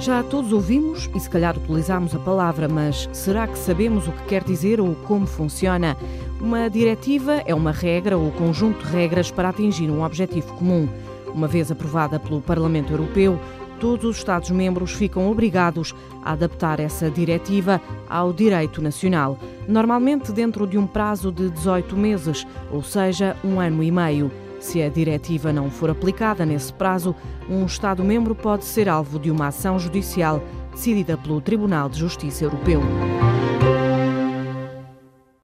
Já todos ouvimos e se calhar utilizamos a palavra, mas será que sabemos o que quer dizer ou como funciona? Uma diretiva é uma regra ou conjunto de regras para atingir um objetivo comum. Uma vez aprovada pelo Parlamento Europeu, todos os Estados-membros ficam obrigados a adaptar essa diretiva ao direito nacional, normalmente dentro de um prazo de 18 meses, ou seja, um ano e meio. Se a diretiva não for aplicada nesse prazo, um Estado-membro pode ser alvo de uma ação judicial decidida pelo Tribunal de Justiça Europeu.